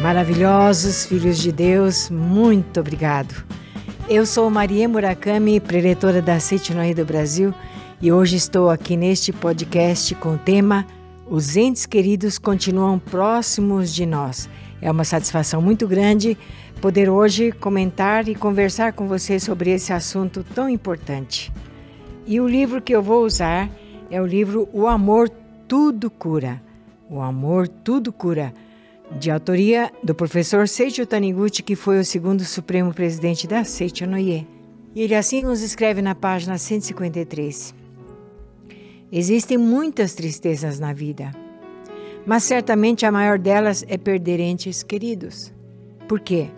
Maravilhosos filhos de Deus, muito obrigado. Eu sou Maria Murakami, preletora da Seitinoí do Brasil, e hoje estou aqui neste podcast com o tema Os entes queridos continuam próximos de nós. É uma satisfação muito grande poder hoje comentar e conversar com você sobre esse assunto tão importante. E o livro que eu vou usar é o livro O Amor Tudo Cura. O Amor Tudo Cura de autoria do professor Seiichi Taniguchi, que foi o segundo supremo presidente da Seiichi Noye. E ele assim nos escreve na página 153. Existem muitas tristezas na vida, mas certamente a maior delas é perder entes queridos. Por quê?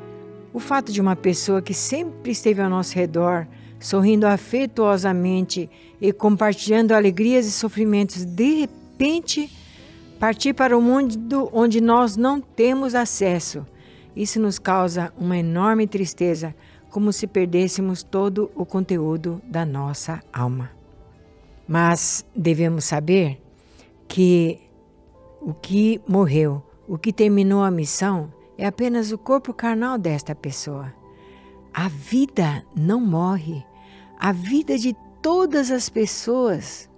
O fato de uma pessoa que sempre esteve ao nosso redor, sorrindo afetuosamente e compartilhando alegrias e sofrimentos, de repente Partir para o mundo onde nós não temos acesso. Isso nos causa uma enorme tristeza, como se perdêssemos todo o conteúdo da nossa alma. Mas devemos saber que o que morreu, o que terminou a missão, é apenas o corpo carnal desta pessoa. A vida não morre. A vida de todas as pessoas,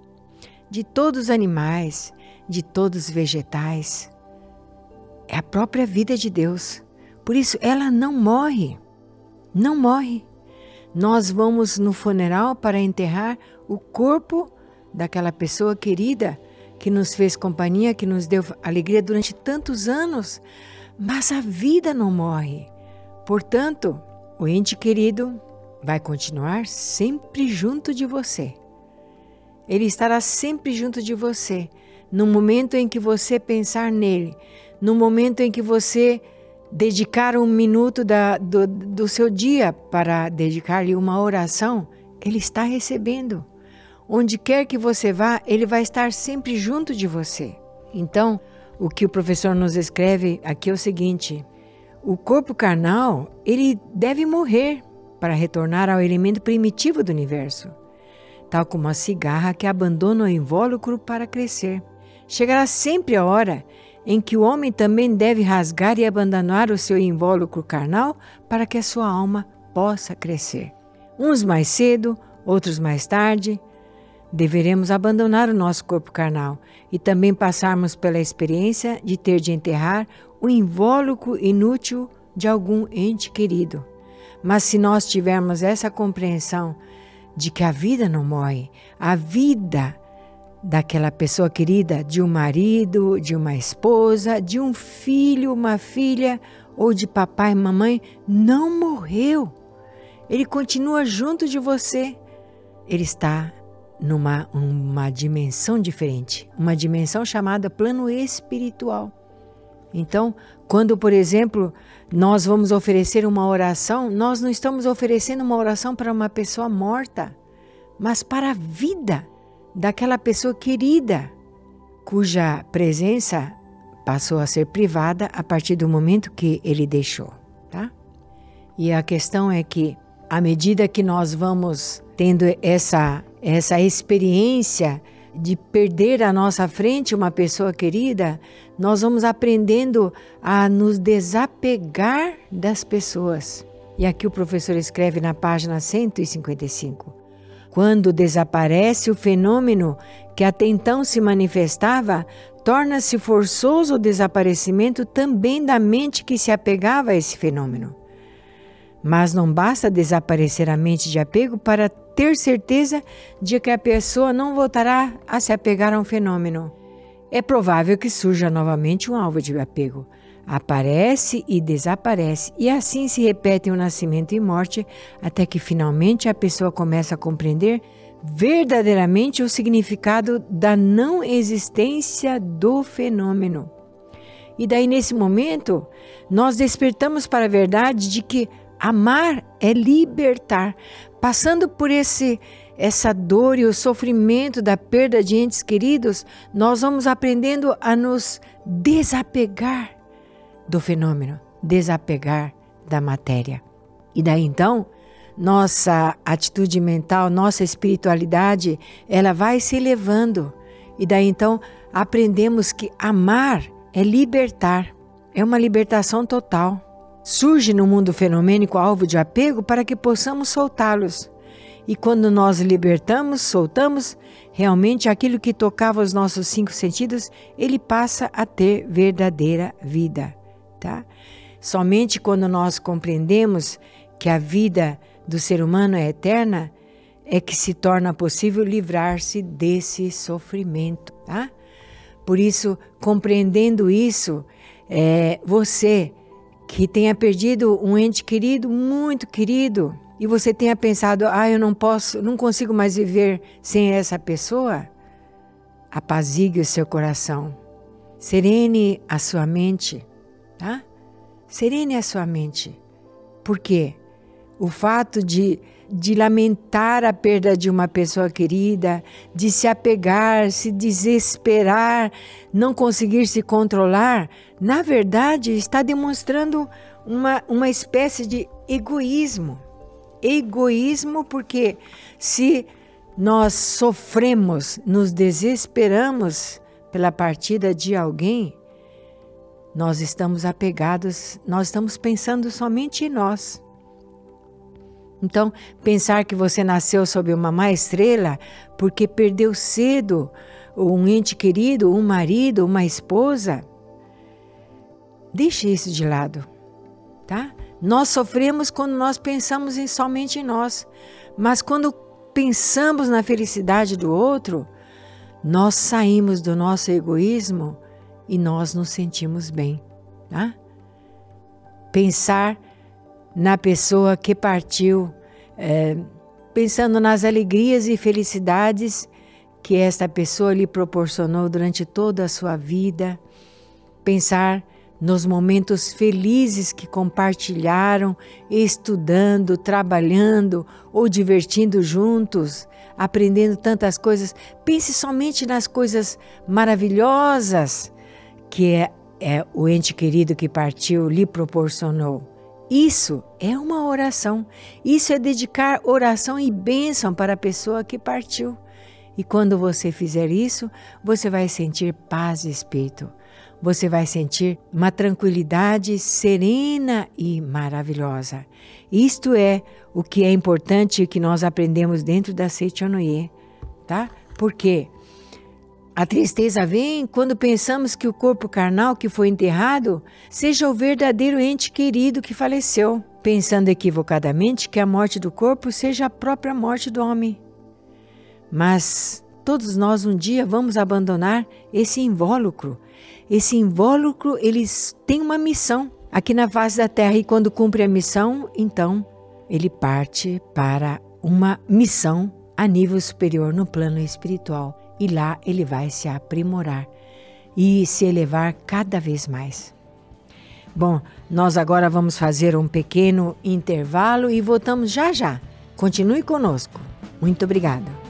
de todos os animais, de todos os vegetais. É a própria vida de Deus. Por isso, ela não morre. Não morre. Nós vamos no funeral para enterrar o corpo daquela pessoa querida que nos fez companhia, que nos deu alegria durante tantos anos, mas a vida não morre. Portanto, o ente querido vai continuar sempre junto de você. Ele estará sempre junto de você no momento em que você pensar nele, no momento em que você dedicar um minuto da, do, do seu dia para dedicar-lhe uma oração, ele está recebendo. Onde quer que você vá, ele vai estar sempre junto de você. Então, o que o professor nos escreve aqui é o seguinte: o corpo carnal, ele deve morrer para retornar ao elemento primitivo do universo, tal como a cigarra que abandona o invólucro para crescer. Chegará sempre a hora em que o homem também deve rasgar e abandonar o seu invólucro carnal para que a sua alma possa crescer. Uns mais cedo, outros mais tarde. Deveremos abandonar o nosso corpo carnal e também passarmos pela experiência de ter de enterrar o invólucro inútil de algum ente querido. Mas se nós tivermos essa compreensão de que a vida não morre, a vida daquela pessoa querida, de um marido, de uma esposa, de um filho, uma filha ou de papai e mamãe, não morreu. Ele continua junto de você. Ele está numa uma dimensão diferente, uma dimensão chamada plano espiritual. Então, quando, por exemplo, nós vamos oferecer uma oração, nós não estamos oferecendo uma oração para uma pessoa morta, mas para a vida daquela pessoa querida, cuja presença passou a ser privada a partir do momento que ele deixou, tá? E a questão é que à medida que nós vamos tendo essa essa experiência de perder à nossa frente uma pessoa querida, nós vamos aprendendo a nos desapegar das pessoas. E aqui o professor escreve na página 155. Quando desaparece o fenômeno que até então se manifestava, torna-se forçoso o desaparecimento também da mente que se apegava a esse fenômeno. Mas não basta desaparecer a mente de apego para ter certeza de que a pessoa não voltará a se apegar a um fenômeno. É provável que surja novamente um alvo de apego, aparece e desaparece, e assim se repetem o nascimento e morte, até que finalmente a pessoa começa a compreender verdadeiramente o significado da não existência do fenômeno. E daí, nesse momento, nós despertamos para a verdade de que amar é libertar, passando por esse essa dor e o sofrimento da perda de entes queridos, nós vamos aprendendo a nos desapegar do fenômeno, desapegar da matéria. E daí então, nossa atitude mental, nossa espiritualidade, ela vai se elevando. E daí então, aprendemos que amar é libertar. é uma libertação total. Surge no mundo fenomênico alvo de apego para que possamos soltá-los. E quando nós libertamos, soltamos, realmente aquilo que tocava os nossos cinco sentidos, ele passa a ter verdadeira vida, tá? Somente quando nós compreendemos que a vida do ser humano é eterna, é que se torna possível livrar-se desse sofrimento, tá? Por isso, compreendendo isso, é, você que tenha perdido um ente querido, muito querido, e você tenha pensado, ah, eu não posso, não consigo mais viver sem essa pessoa, apazigue o seu coração, serene a sua mente, tá? Serene a sua mente. Por quê? O fato de, de lamentar a perda de uma pessoa querida, de se apegar, se desesperar, não conseguir se controlar, na verdade está demonstrando uma, uma espécie de egoísmo egoísmo, porque se nós sofremos, nos desesperamos pela partida de alguém, nós estamos apegados, nós estamos pensando somente em nós. Então, pensar que você nasceu sob uma má estrela porque perdeu cedo um ente querido, um marido, uma esposa, deixe isso de lado, tá? Nós sofremos quando nós pensamos em, somente em nós, mas quando pensamos na felicidade do outro, nós saímos do nosso egoísmo e nós nos sentimos bem. Tá? Pensar na pessoa que partiu, é, pensando nas alegrias e felicidades que esta pessoa lhe proporcionou durante toda a sua vida, pensar nos momentos felizes que compartilharam, estudando, trabalhando ou divertindo juntos, aprendendo tantas coisas. Pense somente nas coisas maravilhosas que é, é o ente querido que partiu lhe proporcionou. Isso é uma oração. Isso é dedicar oração e bênção para a pessoa que partiu. E quando você fizer isso, você vai sentir paz de espírito você vai sentir uma tranquilidade serena e maravilhosa. Isto é o que é importante que nós aprendemos dentro da Seichonoye, tá? Porque a tristeza vem quando pensamos que o corpo carnal que foi enterrado seja o verdadeiro ente querido que faleceu, pensando equivocadamente que a morte do corpo seja a própria morte do homem. Mas todos nós um dia vamos abandonar esse invólucro esse invólucro, eles têm uma missão aqui na face da Terra e quando cumpre a missão, então ele parte para uma missão a nível superior no plano espiritual e lá ele vai se aprimorar e se elevar cada vez mais. Bom, nós agora vamos fazer um pequeno intervalo e voltamos já já. Continue conosco. Muito obrigada.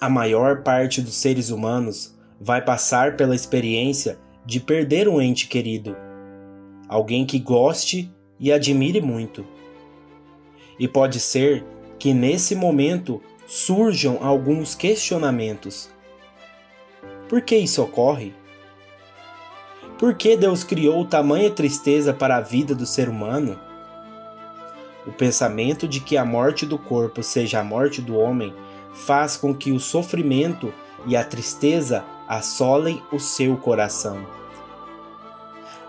a maior parte dos seres humanos vai passar pela experiência de perder um ente querido, alguém que goste e admire muito. E pode ser que nesse momento surjam alguns questionamentos. Por que isso ocorre? Por que Deus criou tamanha tristeza para a vida do ser humano? O pensamento de que a morte do corpo seja a morte do homem faz com que o sofrimento e a tristeza assolem o seu coração.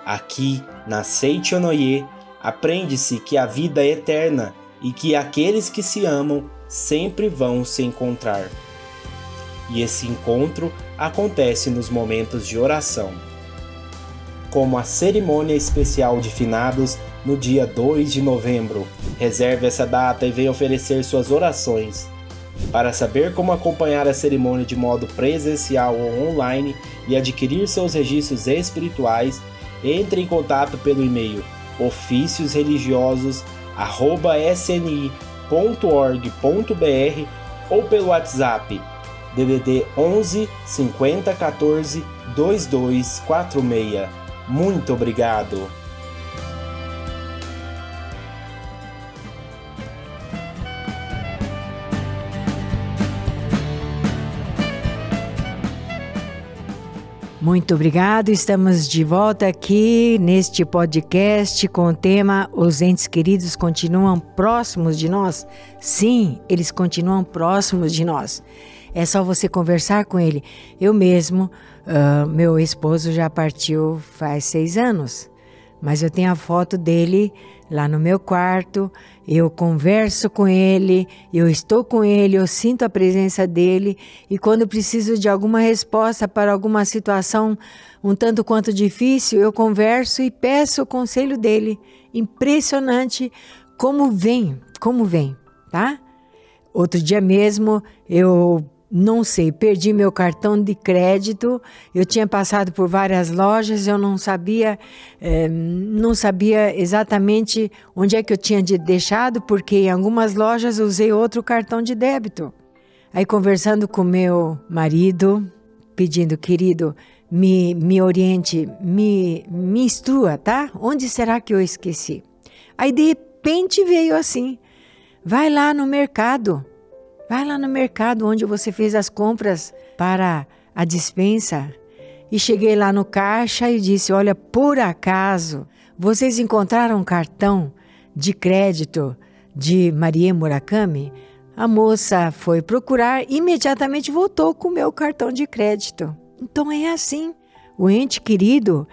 Aqui, na Seichonoye, aprende-se que a vida é eterna e que aqueles que se amam sempre vão se encontrar. E esse encontro acontece nos momentos de oração. Como a cerimônia especial de finados no dia 2 de novembro. Reserve essa data e venha oferecer suas orações. Para saber como acompanhar a cerimônia de modo presencial ou online e adquirir seus registros espirituais, entre em contato pelo e-mail oficiosreligiosos@sni.org.br ou pelo WhatsApp DDD 11 50 14 2246. Muito obrigado. Muito obrigado. Estamos de volta aqui neste podcast com o tema Os entes queridos continuam próximos de nós? Sim, eles continuam próximos de nós. É só você conversar com ele. Eu mesmo, uh, meu esposo já partiu faz seis anos, mas eu tenho a foto dele lá no meu quarto, eu converso com ele, eu estou com ele, eu sinto a presença dele e quando preciso de alguma resposta para alguma situação um tanto quanto difícil, eu converso e peço o conselho dele. Impressionante como vem, como vem, tá? Outro dia mesmo eu não sei, perdi meu cartão de crédito. Eu tinha passado por várias lojas, eu não sabia, é, não sabia exatamente onde é que eu tinha deixado, porque em algumas lojas usei outro cartão de débito. Aí conversando com meu marido, pedindo, querido, me, me oriente, me, me instrua, tá? Onde será que eu esqueci? Aí de repente veio assim: vai lá no mercado Vai lá no mercado onde você fez as compras para a dispensa. E cheguei lá no caixa e disse: Olha, por acaso vocês encontraram um cartão de crédito de Maria Murakami? A moça foi procurar e imediatamente voltou com o meu cartão de crédito. Então é assim. O ente querido,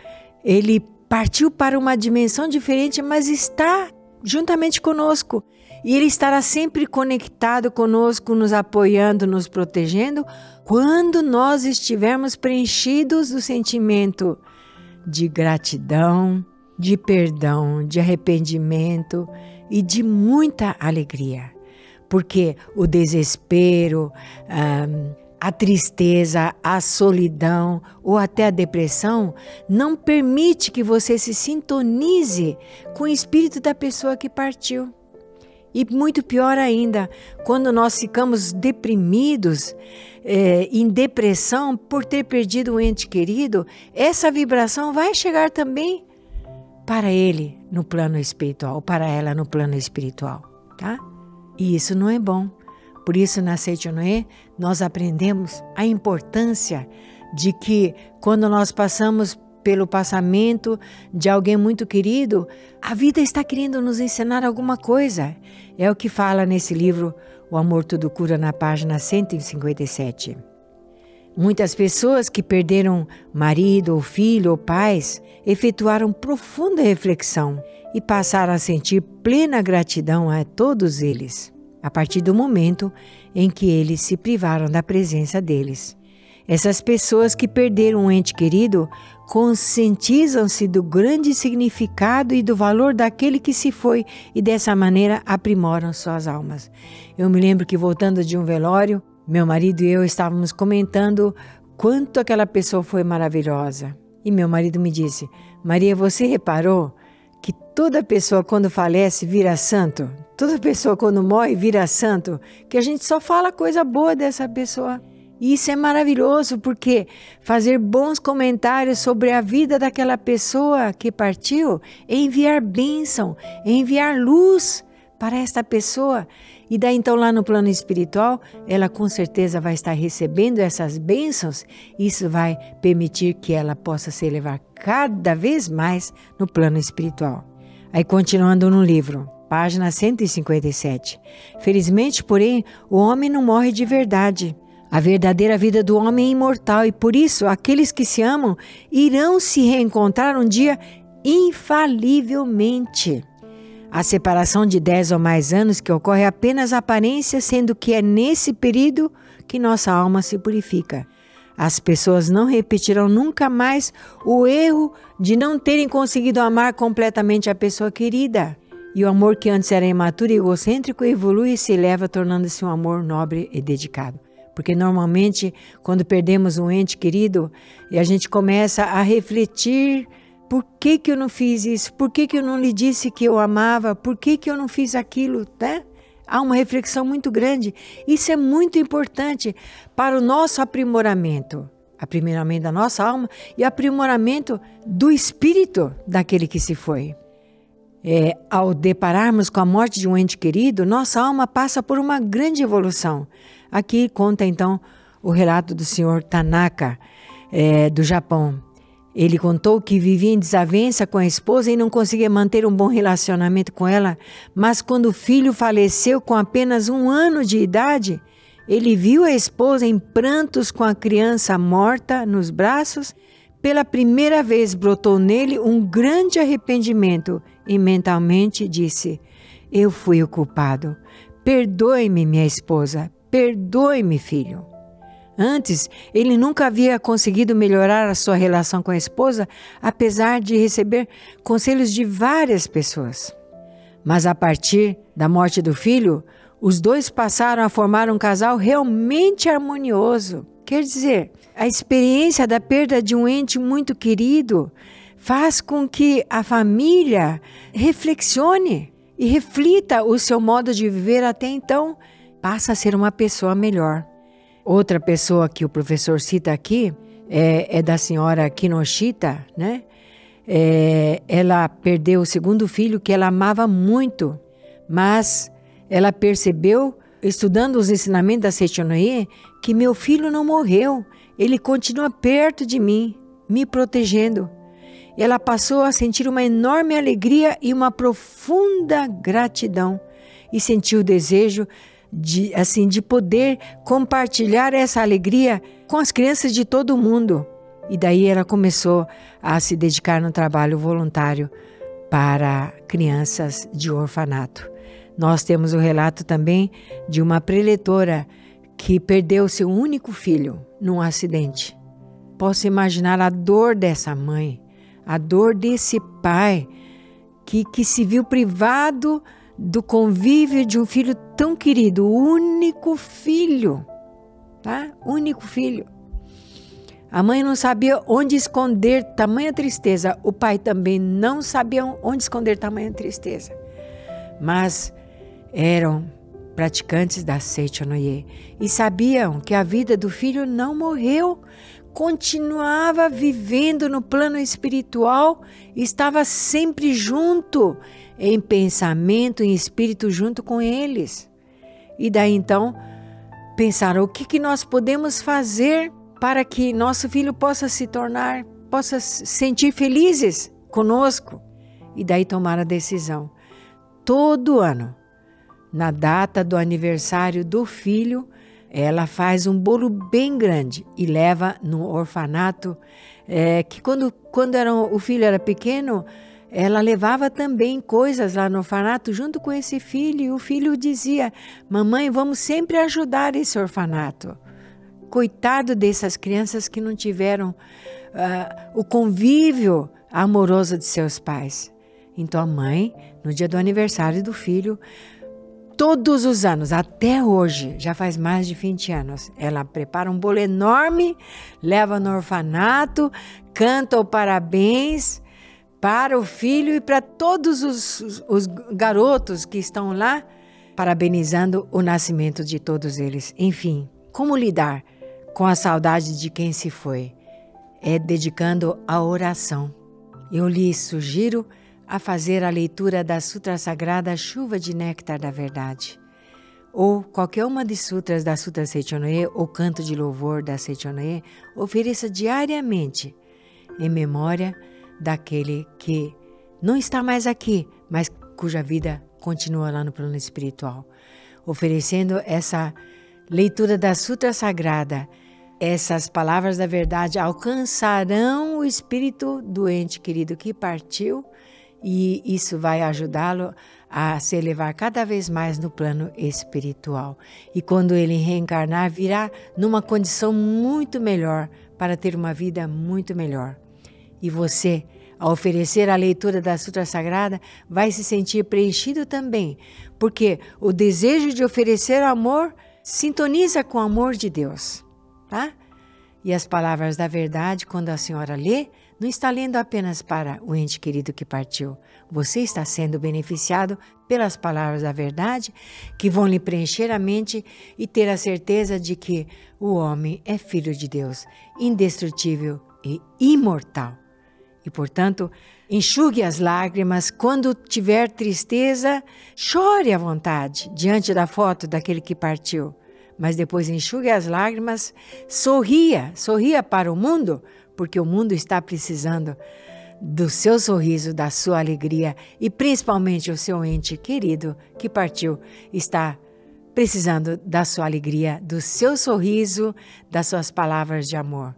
ele partiu para uma dimensão diferente, mas está juntamente conosco. E Ele estará sempre conectado conosco, nos apoiando, nos protegendo, quando nós estivermos preenchidos do sentimento de gratidão, de perdão, de arrependimento e de muita alegria. Porque o desespero, a tristeza, a solidão ou até a depressão não permite que você se sintonize com o espírito da pessoa que partiu. E muito pior ainda, quando nós ficamos deprimidos, é, em depressão por ter perdido um ente querido, essa vibração vai chegar também para ele no plano espiritual, para ela no plano espiritual, tá? E isso não é bom. Por isso, na Noé, nós aprendemos a importância de que quando nós passamos pelo passamento de alguém muito querido, a vida está querendo nos ensinar alguma coisa. É o que fala nesse livro O Amor Tudo Cura, na página 157. Muitas pessoas que perderam marido, ou filho, ou pais, efetuaram profunda reflexão e passaram a sentir plena gratidão a todos eles, a partir do momento em que eles se privaram da presença deles. Essas pessoas que perderam um ente querido conscientizam-se do grande significado e do valor daquele que se foi e dessa maneira aprimoram suas almas. Eu me lembro que voltando de um velório, meu marido e eu estávamos comentando quanto aquela pessoa foi maravilhosa. E meu marido me disse: Maria, você reparou que toda pessoa quando falece vira santo? Toda pessoa quando morre vira santo? Que a gente só fala coisa boa dessa pessoa. Isso é maravilhoso porque fazer bons comentários sobre a vida daquela pessoa que partiu é enviar bênção, é enviar luz para esta pessoa. E daí então lá no plano espiritual, ela com certeza vai estar recebendo essas bênçãos. Isso vai permitir que ela possa se elevar cada vez mais no plano espiritual. Aí continuando no livro, página 157. Felizmente, porém, o homem não morre de verdade a verdadeira vida do homem é imortal e por isso aqueles que se amam irão se reencontrar um dia infalivelmente. A separação de dez ou mais anos que ocorre é apenas aparência, sendo que é nesse período que nossa alma se purifica. As pessoas não repetirão nunca mais o erro de não terem conseguido amar completamente a pessoa querida. E o amor que antes era imaturo e egocêntrico evolui e se eleva, tornando-se um amor nobre e dedicado. Porque normalmente, quando perdemos um ente querido, e a gente começa a refletir por que, que eu não fiz isso? Por que, que eu não lhe disse que eu amava? Por que, que eu não fiz aquilo? Né? Há uma reflexão muito grande. Isso é muito importante para o nosso aprimoramento. Aprimoramento da nossa alma e aprimoramento do espírito daquele que se foi. É, ao depararmos com a morte de um ente querido, nossa alma passa por uma grande evolução. Aqui conta então o relato do senhor Tanaka. é, do Japão. Ele contou que vivia em desavença com a esposa e não conseguia manter um bom relacionamento com ela, mas quando o filho faleceu com apenas um ano de idade, ele viu a esposa em prantos com a criança morta nos braços. Pela primeira vez brotou nele um grande arrependimento e mentalmente disse: Eu fui o culpado. Perdoe-me, minha esposa. Perdoe-me, filho. Antes, ele nunca havia conseguido melhorar a sua relação com a esposa, apesar de receber conselhos de várias pessoas. Mas a partir da morte do filho, os dois passaram a formar um casal realmente harmonioso. Quer dizer, a experiência da perda de um ente muito querido faz com que a família reflexione e reflita o seu modo de viver até então, passa a ser uma pessoa melhor. Outra pessoa que o professor cita aqui é, é da senhora Kinoshita, né? É, ela perdeu o segundo filho que ela amava muito, mas ela percebeu, estudando os ensinamentos da Seichonoye, que meu filho não morreu, ele continua perto de mim, me protegendo. Ela passou a sentir uma enorme alegria e uma profunda gratidão e sentiu o desejo de assim de poder compartilhar essa alegria com as crianças de todo mundo. E daí ela começou a se dedicar no trabalho voluntário para crianças de orfanato. Nós temos o relato também de uma preletora que perdeu seu único filho num acidente. Posso imaginar a dor dessa mãe, a dor desse pai que, que se viu privado do convívio de um filho tão querido, o único filho, tá? Único filho. A mãe não sabia onde esconder tamanha tristeza, o pai também não sabia onde esconder tamanha tristeza. Mas eram praticantes da Seichonoye e sabiam que a vida do filho não morreu, continuava vivendo no plano espiritual, estava sempre junto em pensamento, em espírito, junto com eles. E daí então, pensaram: o que, que nós podemos fazer para que nosso filho possa se tornar, possa se sentir felizes conosco? E daí tomaram a decisão. Todo ano, na data do aniversário do filho, ela faz um bolo bem grande e leva no orfanato. É, que quando, quando era, o filho era pequeno, ela levava também coisas lá no orfanato junto com esse filho, e o filho dizia: Mamãe, vamos sempre ajudar esse orfanato. Coitado dessas crianças que não tiveram uh, o convívio amoroso de seus pais. Então a mãe, no dia do aniversário do filho, todos os anos, até hoje, já faz mais de 20 anos, ela prepara um bolo enorme, leva no orfanato, canta o parabéns para o filho e para todos os, os garotos que estão lá, parabenizando o nascimento de todos eles. Enfim, como lidar com a saudade de quem se foi? É dedicando a oração. Eu lhe sugiro a fazer a leitura da Sutra Sagrada Chuva de Néctar da Verdade, ou qualquer uma das sutras da Sutra Seichonoye ou canto de louvor da Seichonoye, ofereça diariamente em memória daquele que não está mais aqui, mas cuja vida continua lá no plano espiritual. Oferecendo essa leitura da Sutra Sagrada, essas palavras da verdade alcançarão o espírito doente querido que partiu e isso vai ajudá-lo a se elevar cada vez mais no plano espiritual. E quando ele reencarnar, virá numa condição muito melhor para ter uma vida muito melhor. E você, ao oferecer a leitura da Sutra Sagrada, vai se sentir preenchido também, porque o desejo de oferecer amor sintoniza com o amor de Deus, tá? E as palavras da verdade, quando a senhora lê, não está lendo apenas para o ente querido que partiu. Você está sendo beneficiado pelas palavras da verdade que vão lhe preencher a mente e ter a certeza de que o homem é filho de Deus, indestrutível e imortal. E, portanto, enxugue as lágrimas. Quando tiver tristeza, chore à vontade diante da foto daquele que partiu. Mas depois enxugue as lágrimas, sorria, sorria para o mundo, porque o mundo está precisando do seu sorriso, da sua alegria e principalmente o seu ente querido que partiu está precisando da sua alegria, do seu sorriso, das suas palavras de amor.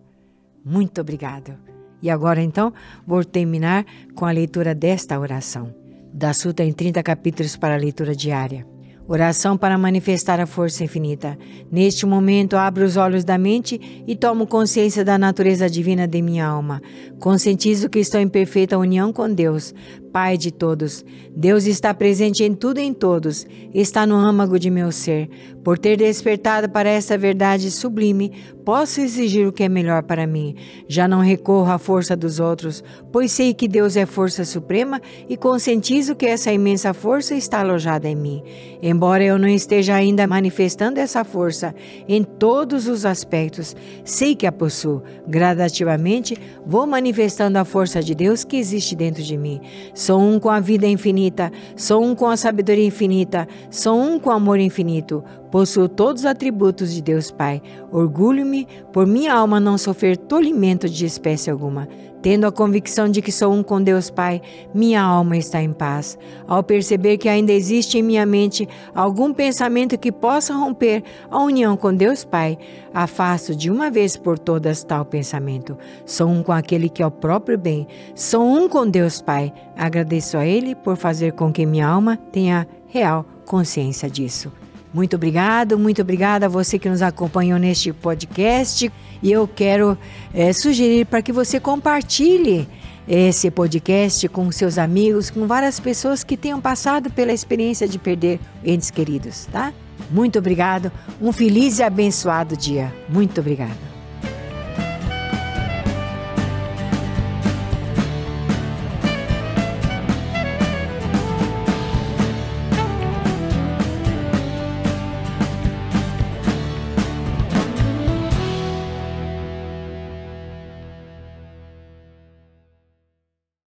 Muito obrigado. E agora então vou terminar com a leitura desta oração, da Suta em 30 capítulos para a leitura diária. Oração para manifestar a força infinita. Neste momento, abro os olhos da mente e tomo consciência da natureza divina de minha alma. Conscientizo que estou em perfeita união com Deus, Pai de todos. Deus está presente em tudo e em todos, está no âmago de meu ser. Por ter despertado para essa verdade sublime, posso exigir o que é melhor para mim. Já não recorro à força dos outros, pois sei que Deus é força suprema e conscientizo que essa imensa força está alojada em mim. Embora eu não esteja ainda manifestando essa força em todos os aspectos, sei que a possuo. Gradativamente, vou manifestando a força de Deus que existe dentro de mim. Sou um com a vida infinita, sou um com a sabedoria infinita, sou um com o amor infinito. Possuo todos os atributos de Deus Pai. Orgulho-me por minha alma não sofrer tolimento de espécie alguma. Tendo a convicção de que sou um com Deus Pai, minha alma está em paz. Ao perceber que ainda existe em minha mente algum pensamento que possa romper a união com Deus Pai, afasto de uma vez por todas tal pensamento. Sou um com aquele que é o próprio bem. Sou um com Deus Pai. Agradeço a Ele por fazer com que minha alma tenha real consciência disso. Muito obrigado, muito obrigada a você que nos acompanhou neste podcast. E eu quero é, sugerir para que você compartilhe esse podcast com seus amigos, com várias pessoas que tenham passado pela experiência de perder entes queridos, tá? Muito obrigado, um feliz e abençoado dia. Muito obrigada.